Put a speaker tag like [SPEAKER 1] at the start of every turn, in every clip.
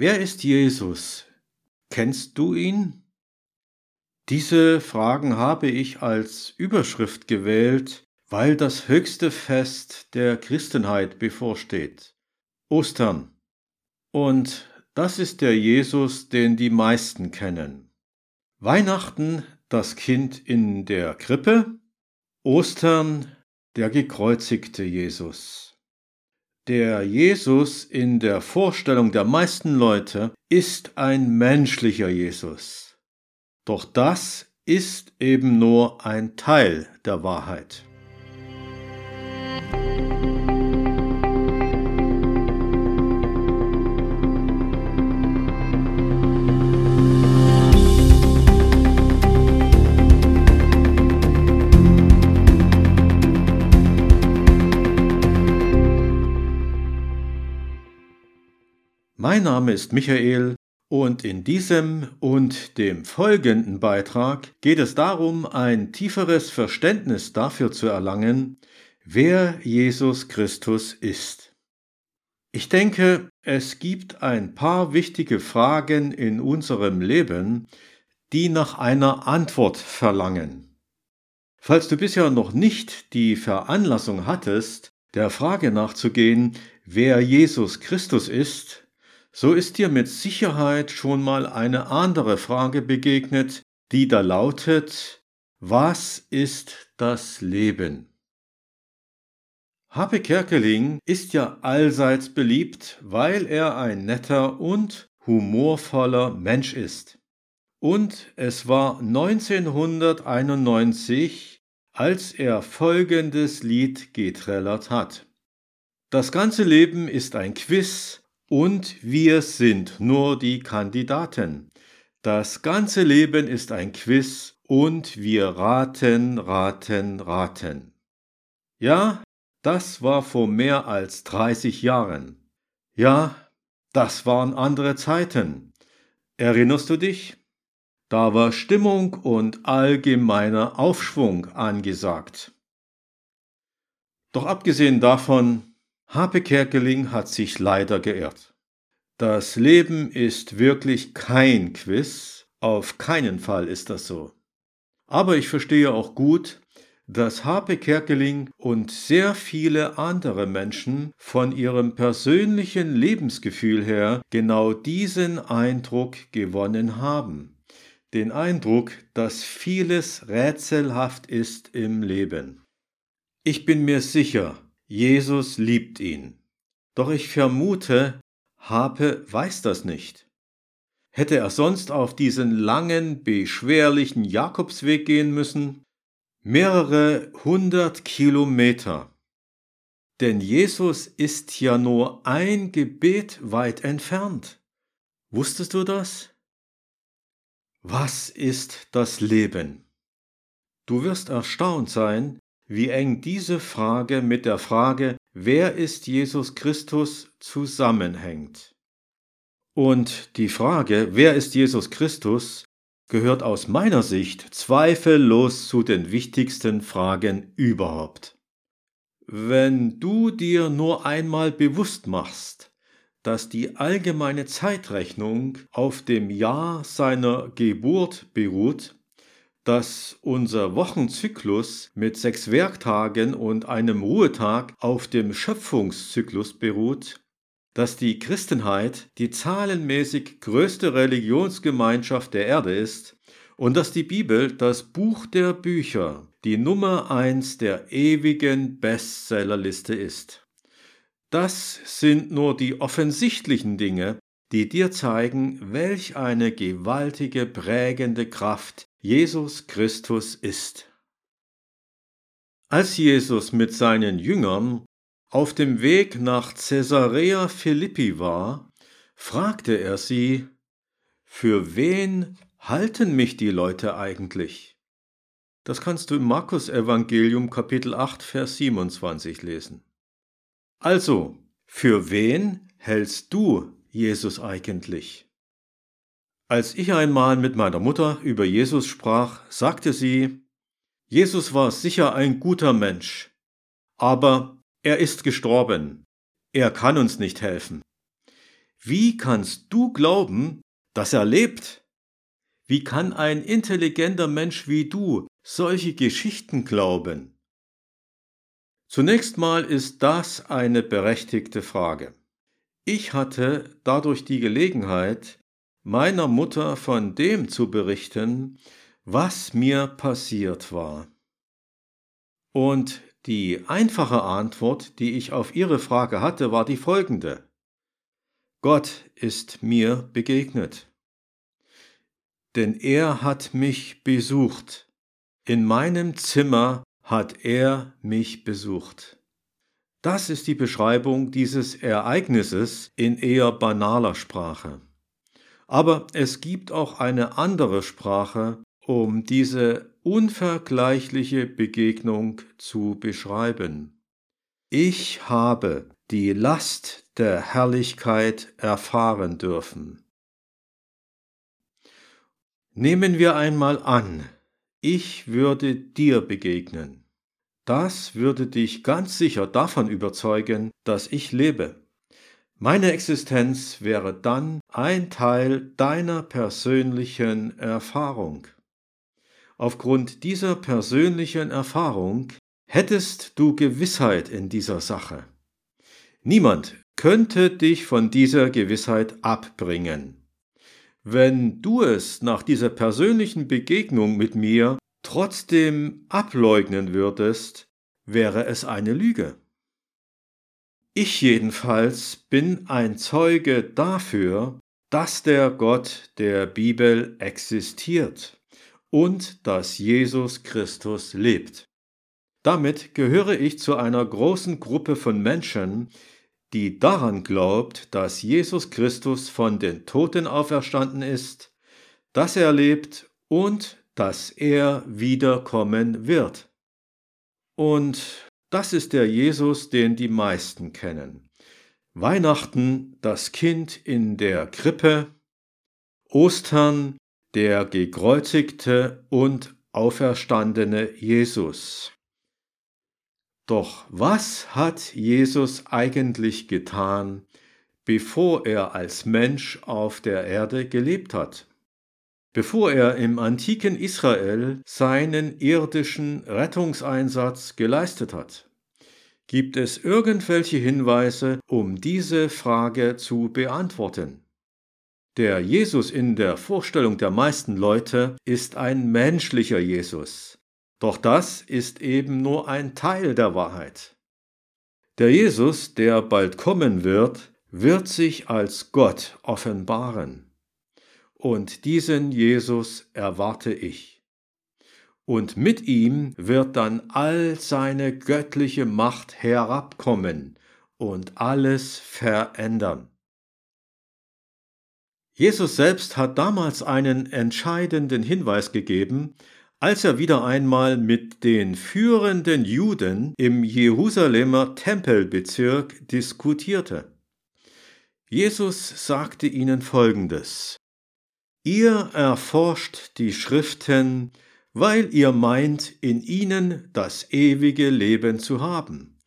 [SPEAKER 1] Wer ist Jesus? Kennst du ihn? Diese Fragen habe ich als Überschrift gewählt, weil das höchste Fest der Christenheit bevorsteht. Ostern. Und das ist der Jesus, den die meisten kennen. Weihnachten das Kind in der Krippe, Ostern der gekreuzigte Jesus. Der Jesus in der Vorstellung der meisten Leute ist ein menschlicher Jesus. Doch das ist eben nur ein Teil der Wahrheit. Mein Name ist Michael und in diesem und dem folgenden Beitrag geht es darum, ein tieferes Verständnis dafür zu erlangen, wer Jesus Christus ist. Ich denke, es gibt ein paar wichtige Fragen in unserem Leben, die nach einer Antwort verlangen. Falls du bisher noch nicht die Veranlassung hattest, der Frage nachzugehen, wer Jesus Christus ist, so ist dir mit Sicherheit schon mal eine andere Frage begegnet, die da lautet, was ist das Leben? Happe Kerkeling ist ja allseits beliebt, weil er ein netter und humorvoller Mensch ist. Und es war 1991, als er folgendes Lied getrellert hat. Das ganze Leben ist ein Quiz, und wir sind nur die Kandidaten. Das ganze Leben ist ein Quiz und wir raten, raten, raten. Ja, das war vor mehr als 30 Jahren. Ja, das waren andere Zeiten. Erinnerst du dich? Da war Stimmung und allgemeiner Aufschwung angesagt. Doch abgesehen davon Habe Kerkeling hat sich leider geirrt. Das Leben ist wirklich kein Quiz, auf keinen Fall ist das so. Aber ich verstehe auch gut, dass Habe Kerkeling und sehr viele andere Menschen von ihrem persönlichen Lebensgefühl her genau diesen Eindruck gewonnen haben. Den Eindruck, dass vieles rätselhaft ist im Leben. Ich bin mir sicher, Jesus liebt ihn. Doch ich vermute, Habe weiß das nicht. Hätte er sonst auf diesen langen, beschwerlichen Jakobsweg gehen müssen? Mehrere hundert Kilometer. Denn Jesus ist ja nur ein Gebet weit entfernt. Wusstest du das? Was ist das Leben? Du wirst erstaunt sein, wie eng diese Frage mit der Frage, wer ist Jesus Christus, zusammenhängt. Und die Frage, wer ist Jesus Christus, gehört aus meiner Sicht zweifellos zu den wichtigsten Fragen überhaupt. Wenn du dir nur einmal bewusst machst, dass die allgemeine Zeitrechnung auf dem Jahr seiner Geburt beruht, dass unser Wochenzyklus mit sechs Werktagen und einem Ruhetag auf dem Schöpfungszyklus beruht, dass die Christenheit die zahlenmäßig größte Religionsgemeinschaft der Erde ist und dass die Bibel das Buch der Bücher, die Nummer eins der ewigen Bestsellerliste ist. Das sind nur die offensichtlichen Dinge, die dir zeigen, welch eine gewaltige prägende Kraft Jesus Christus ist. Als Jesus mit seinen Jüngern auf dem Weg nach Caesarea Philippi war, fragte er sie, Für wen halten mich die Leute eigentlich? Das kannst du im Markus Evangelium Kapitel 8 Vers 27 lesen. Also, für wen hältst du Jesus eigentlich? Als ich einmal mit meiner Mutter über Jesus sprach, sagte sie, Jesus war sicher ein guter Mensch, aber er ist gestorben, er kann uns nicht helfen. Wie kannst du glauben, dass er lebt? Wie kann ein intelligenter Mensch wie du solche Geschichten glauben? Zunächst mal ist das eine berechtigte Frage. Ich hatte dadurch die Gelegenheit, meiner Mutter von dem zu berichten, was mir passiert war. Und die einfache Antwort, die ich auf ihre Frage hatte, war die folgende. Gott ist mir begegnet. Denn er hat mich besucht. In meinem Zimmer hat er mich besucht. Das ist die Beschreibung dieses Ereignisses in eher banaler Sprache. Aber es gibt auch eine andere Sprache, um diese unvergleichliche Begegnung zu beschreiben. Ich habe die Last der Herrlichkeit erfahren dürfen. Nehmen wir einmal an, ich würde dir begegnen. Das würde dich ganz sicher davon überzeugen, dass ich lebe. Meine Existenz wäre dann ein Teil deiner persönlichen Erfahrung. Aufgrund dieser persönlichen Erfahrung hättest du Gewissheit in dieser Sache. Niemand könnte dich von dieser Gewissheit abbringen. Wenn du es nach dieser persönlichen Begegnung mit mir trotzdem ableugnen würdest, wäre es eine Lüge. Ich jedenfalls bin ein Zeuge dafür, dass der Gott der Bibel existiert und dass Jesus Christus lebt. Damit gehöre ich zu einer großen Gruppe von Menschen, die daran glaubt, dass Jesus Christus von den Toten auferstanden ist, dass er lebt und dass er wiederkommen wird. Und das ist der Jesus, den die meisten kennen. Weihnachten das Kind in der Krippe, Ostern der gekreuzigte und auferstandene Jesus. Doch was hat Jesus eigentlich getan, bevor er als Mensch auf der Erde gelebt hat? Bevor er im antiken Israel seinen irdischen Rettungseinsatz geleistet hat? Gibt es irgendwelche Hinweise, um diese Frage zu beantworten? Der Jesus in der Vorstellung der meisten Leute ist ein menschlicher Jesus, doch das ist eben nur ein Teil der Wahrheit. Der Jesus, der bald kommen wird, wird sich als Gott offenbaren. Und diesen Jesus erwarte ich. Und mit ihm wird dann all seine göttliche Macht herabkommen und alles verändern. Jesus selbst hat damals einen entscheidenden Hinweis gegeben, als er wieder einmal mit den führenden Juden im Jerusalemer Tempelbezirk diskutierte. Jesus sagte ihnen Folgendes. Ihr erforscht die Schriften, weil ihr meint, in ihnen das ewige Leben zu haben.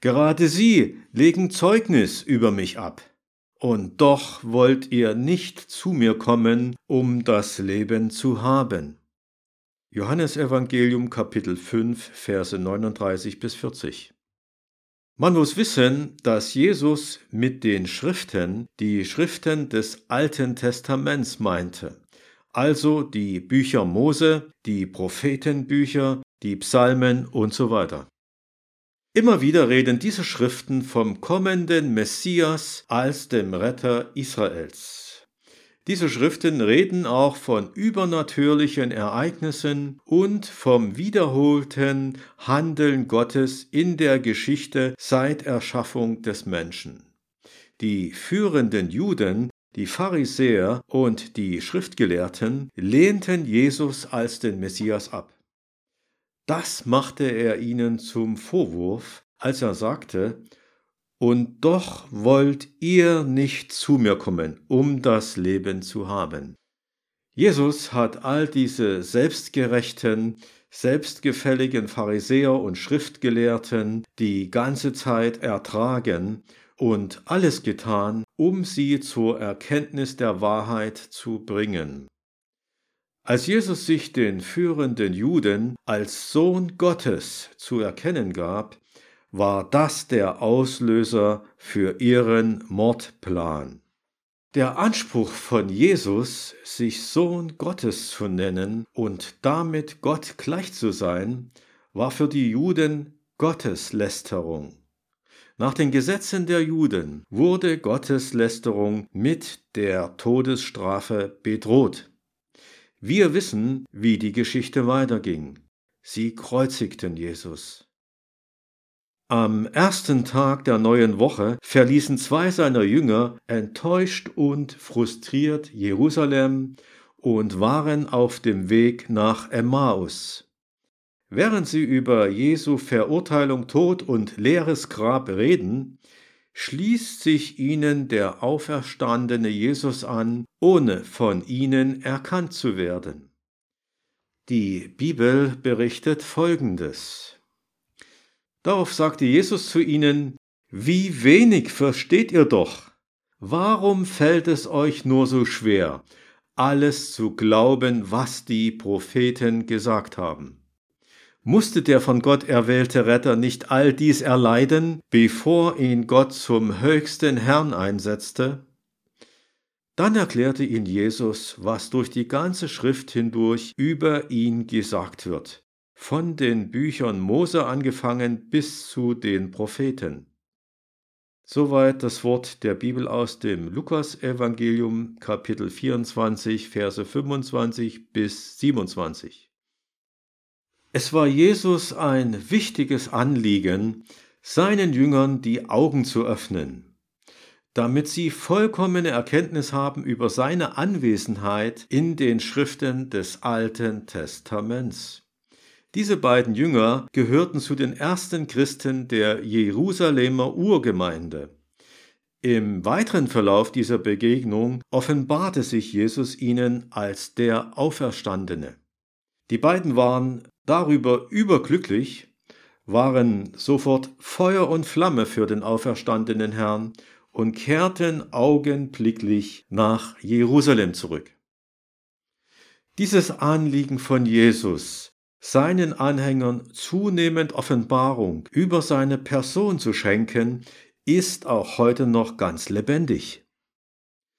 [SPEAKER 1] Gerade sie legen Zeugnis über mich ab. Und doch wollt ihr nicht zu mir kommen, um das Leben zu haben. Johannes Evangelium Kapitel 5 Verse 39 bis 40. Man muss wissen, dass Jesus mit den Schriften die Schriften des Alten Testaments meinte, also die Bücher Mose, die Prophetenbücher, die Psalmen und so weiter. Immer wieder reden diese Schriften vom kommenden Messias als dem Retter Israels. Diese Schriften reden auch von übernatürlichen Ereignissen und vom wiederholten Handeln Gottes in der Geschichte seit Erschaffung des Menschen. Die führenden Juden, die Pharisäer und die Schriftgelehrten lehnten Jesus als den Messias ab. Das machte er ihnen zum Vorwurf, als er sagte, und doch wollt ihr nicht zu mir kommen, um das Leben zu haben. Jesus hat all diese selbstgerechten, selbstgefälligen Pharisäer und Schriftgelehrten die ganze Zeit ertragen und alles getan, um sie zur Erkenntnis der Wahrheit zu bringen. Als Jesus sich den führenden Juden als Sohn Gottes zu erkennen gab, war das der Auslöser für ihren Mordplan. Der Anspruch von Jesus, sich Sohn Gottes zu nennen und damit Gott gleich zu sein, war für die Juden Gotteslästerung. Nach den Gesetzen der Juden wurde Gotteslästerung mit der Todesstrafe bedroht. Wir wissen, wie die Geschichte weiterging. Sie kreuzigten Jesus. Am ersten Tag der neuen Woche verließen zwei seiner Jünger enttäuscht und frustriert Jerusalem und waren auf dem Weg nach Emmaus. Während sie über Jesu Verurteilung, Tod und leeres Grab reden, schließt sich ihnen der auferstandene Jesus an, ohne von ihnen erkannt zu werden. Die Bibel berichtet Folgendes. Darauf sagte Jesus zu ihnen, Wie wenig versteht ihr doch? Warum fällt es euch nur so schwer, alles zu glauben, was die Propheten gesagt haben? Musste der von Gott erwählte Retter nicht all dies erleiden, bevor ihn Gott zum höchsten Herrn einsetzte? Dann erklärte ihn Jesus, was durch die ganze Schrift hindurch über ihn gesagt wird von den Büchern Mose angefangen bis zu den Propheten. Soweit das Wort der Bibel aus dem Lukasevangelium Kapitel 24 Verse 25 bis 27. Es war Jesus ein wichtiges Anliegen, seinen Jüngern die Augen zu öffnen, damit sie vollkommene Erkenntnis haben über seine Anwesenheit in den Schriften des Alten Testaments. Diese beiden Jünger gehörten zu den ersten Christen der Jerusalemer Urgemeinde. Im weiteren Verlauf dieser Begegnung offenbarte sich Jesus ihnen als der Auferstandene. Die beiden waren darüber überglücklich, waren sofort Feuer und Flamme für den auferstandenen Herrn und kehrten augenblicklich nach Jerusalem zurück. Dieses Anliegen von Jesus seinen Anhängern zunehmend Offenbarung über seine Person zu schenken, ist auch heute noch ganz lebendig.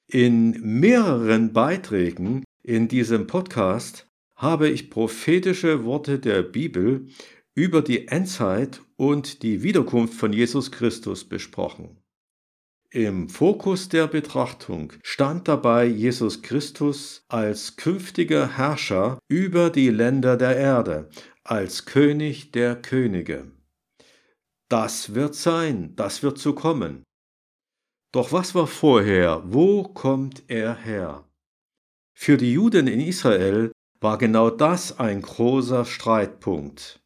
[SPEAKER 1] In mehreren Beiträgen in diesem Podcast habe ich prophetische Worte der Bibel über die Endzeit und die Wiederkunft von Jesus Christus besprochen. Im Fokus der Betrachtung stand dabei Jesus Christus als künftiger Herrscher über die Länder der Erde, als König der Könige. Das wird sein, das wird zu kommen. Doch was war vorher? Wo kommt er her? Für die Juden in Israel war genau das ein großer Streitpunkt,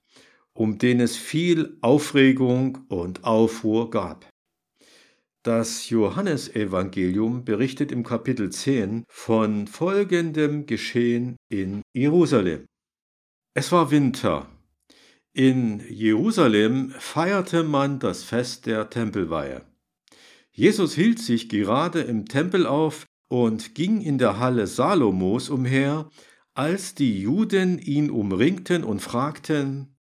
[SPEAKER 1] um den es viel Aufregung und Aufruhr gab. Das Johannesevangelium berichtet im Kapitel 10 von folgendem Geschehen in Jerusalem. Es war Winter. In Jerusalem feierte man das Fest der Tempelweihe. Jesus hielt sich gerade im Tempel auf und ging in der Halle Salomos umher, als die Juden ihn umringten und fragten,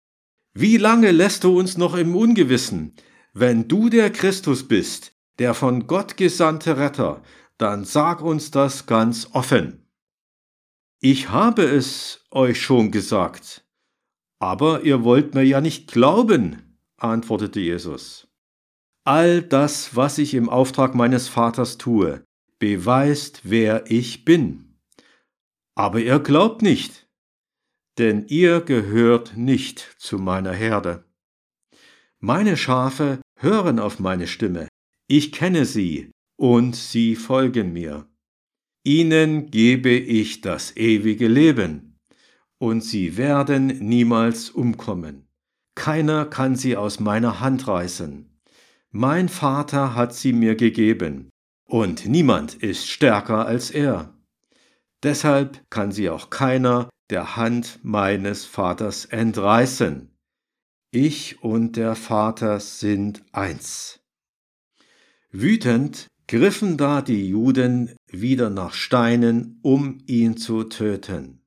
[SPEAKER 1] Wie lange lässt du uns noch im Ungewissen? Wenn du der Christus bist, der von Gott gesandte Retter, dann sag uns das ganz offen. Ich habe es euch schon gesagt, aber ihr wollt mir ja nicht glauben, antwortete Jesus. All das, was ich im Auftrag meines Vaters tue, beweist, wer ich bin. Aber ihr glaubt nicht, denn ihr gehört nicht zu meiner Herde. Meine Schafe hören auf meine Stimme, ich kenne sie, und sie folgen mir. Ihnen gebe ich das ewige Leben, und sie werden niemals umkommen. Keiner kann sie aus meiner Hand reißen. Mein Vater hat sie mir gegeben, und niemand ist stärker als er. Deshalb kann sie auch keiner der Hand meines Vaters entreißen. Ich und der Vater sind eins. Wütend griffen da die Juden wieder nach Steinen, um ihn zu töten.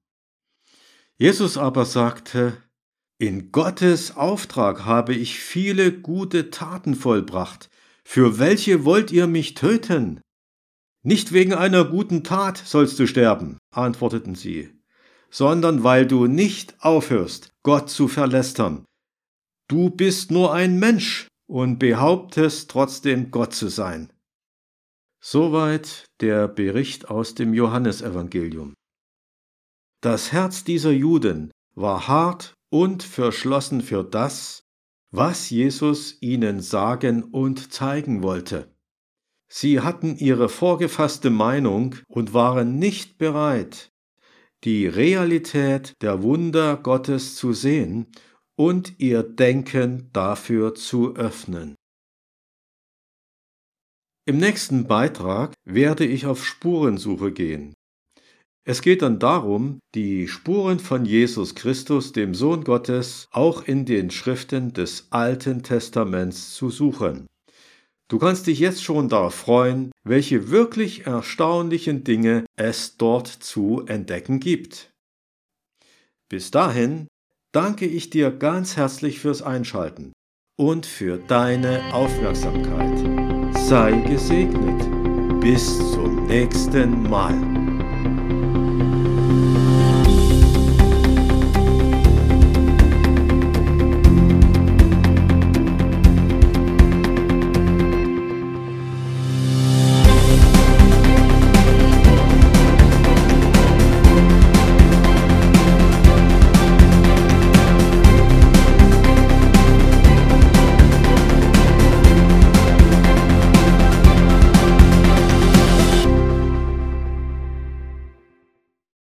[SPEAKER 1] Jesus aber sagte, in Gottes Auftrag habe ich viele gute Taten vollbracht. Für welche wollt ihr mich töten? Nicht wegen einer guten Tat sollst du sterben, antworteten sie, sondern weil du nicht aufhörst, Gott zu verlästern. Du bist nur ein Mensch und behauptest trotzdem Gott zu sein. Soweit der Bericht aus dem Johannesevangelium. Das Herz dieser Juden war hart und verschlossen für das, was Jesus ihnen sagen und zeigen wollte. Sie hatten ihre vorgefasste Meinung und waren nicht bereit, die Realität der Wunder Gottes zu sehen und ihr Denken dafür zu öffnen. Im nächsten Beitrag werde ich auf Spurensuche gehen. Es geht dann darum, die Spuren von Jesus Christus, dem Sohn Gottes, auch in den Schriften des Alten Testaments zu suchen. Du kannst dich jetzt schon darauf freuen, welche wirklich erstaunlichen Dinge es dort zu entdecken gibt. Bis dahin danke ich dir ganz herzlich fürs Einschalten und für deine Aufmerksamkeit. Sei gesegnet. Bis zum nächsten Mal.